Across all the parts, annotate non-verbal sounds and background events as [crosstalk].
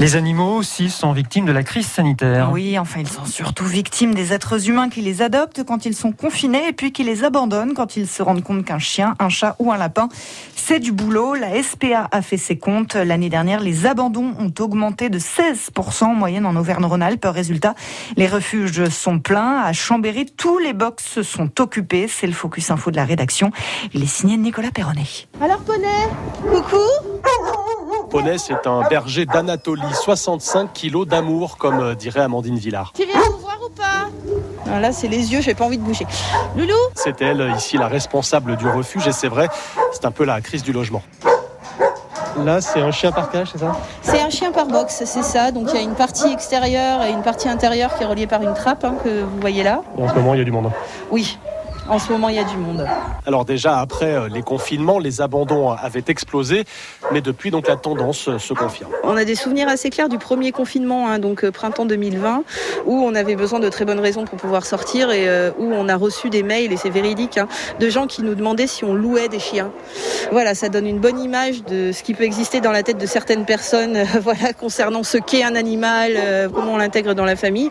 Les animaux aussi sont victimes de la crise sanitaire. Oui, enfin, ils sont surtout victimes des êtres humains qui les adoptent quand ils sont confinés et puis qui les abandonnent quand ils se rendent compte qu'un chien, un chat ou un lapin, c'est du boulot. La SPA a fait ses comptes. L'année dernière, les abandons ont augmenté de 16% en moyenne en Auvergne-Rhône-Alpes. Résultat, les refuges sont pleins. À Chambéry, tous les box sont occupés. C'est le focus info de la rédaction. Il est signé Nicolas Perronnet. Alors, Poney, coucou Poney, c'est un berger d'Anatolie, 65 kilos d'amour, comme euh, dirait Amandine Villard. Tu viens nous voir ou pas? Ah, Là, c'est les yeux, j'ai pas envie de bouger. Loulou? C'est elle, euh, ici, la responsable du refuge, et c'est vrai, c'est un peu la crise du logement. Là, c'est un chien par cage, c'est ça? C'est un chien par box, c'est ça. Donc il y a une partie extérieure et une partie intérieure qui est reliée par une trappe hein, que vous voyez là. Et en ce moment, il y a du monde. Oui, en ce moment, il y a du monde. Alors déjà, après euh, les confinements, les abandons avaient explosé, mais depuis, donc la tendance euh, se confirme. On a des souvenirs assez clairs du premier confinement, hein, donc euh, printemps 2020, où on avait besoin de très bonnes raisons pour pouvoir sortir et où on a reçu des mails, et c'est véridique, hein, de gens qui nous demandaient si on louait des chiens. Voilà, ça donne une bonne image de ce qui peut exister dans la tête de certaines personnes, [laughs] voilà, concernant ce qu'est un animal, comment on l'intègre dans la famille.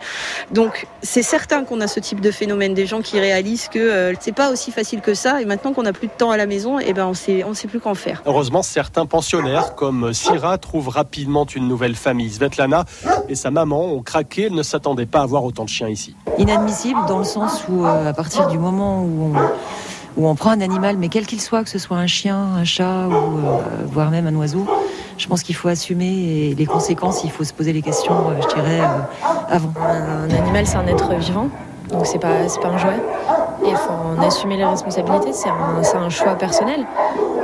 Donc, c'est certain qu'on a ce type de phénomène, des gens qui réalisent que euh, c'est pas aussi facile que ça. Et maintenant qu'on a plus de temps à la maison, et eh ben on sait, on sait plus qu'en faire. Heureusement, certains pensionnaires comme Syrah trouvent rapidement une nouvelle famille. Svetlana et sa maman ont craqué. Elles ne s'attendaient pas à voir autant de chiens ici. Inadmissible dans le sens où, euh, à partir du moment où on, où on prend un animal, mais quel qu'il soit, que ce soit un chien, un chat ou euh, voire même un oiseau, je pense qu'il faut assumer les conséquences. Il faut se poser les questions, je dirais, avant. Un animal, c'est un être vivant, donc c'est pas, c'est pas un jouet. Il faut en assumer les responsabilités, c'est un, un, choix personnel.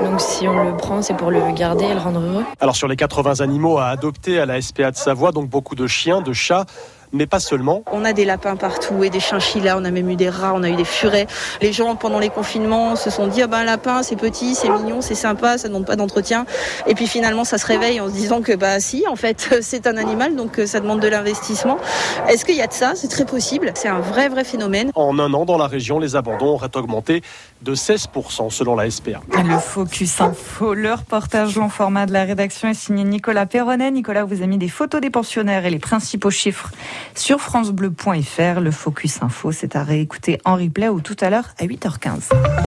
Donc si on le prend, c'est pour le garder et le rendre heureux. Alors sur les 80 animaux à adopter à la SPA de Savoie, donc beaucoup de chiens, de chats, mais pas seulement. On a des lapins partout et des chinchillas, on a même eu des rats, on a eu des furets. Les gens, pendant les confinements, se sont dit, ah ben, un lapin, c'est petit, c'est mignon, c'est sympa, ça ne demande pas d'entretien. Et puis finalement, ça se réveille en se disant que, bah si, en fait, [laughs] c'est un animal, donc euh, ça demande de l'investissement. Est-ce qu'il y a de ça? C'est très possible. C'est un vrai, vrai phénomène. En un an, dans la région, les abandons auraient augmenté de 16% selon la SPA. Le Focus Info, le reportage long format de la rédaction est signé Nicolas Perronnet. Nicolas vous a mis des photos des pensionnaires et les principaux chiffres sur francebleu.fr. Le Focus Info, c'est à réécouter en replay ou tout à l'heure à 8h15.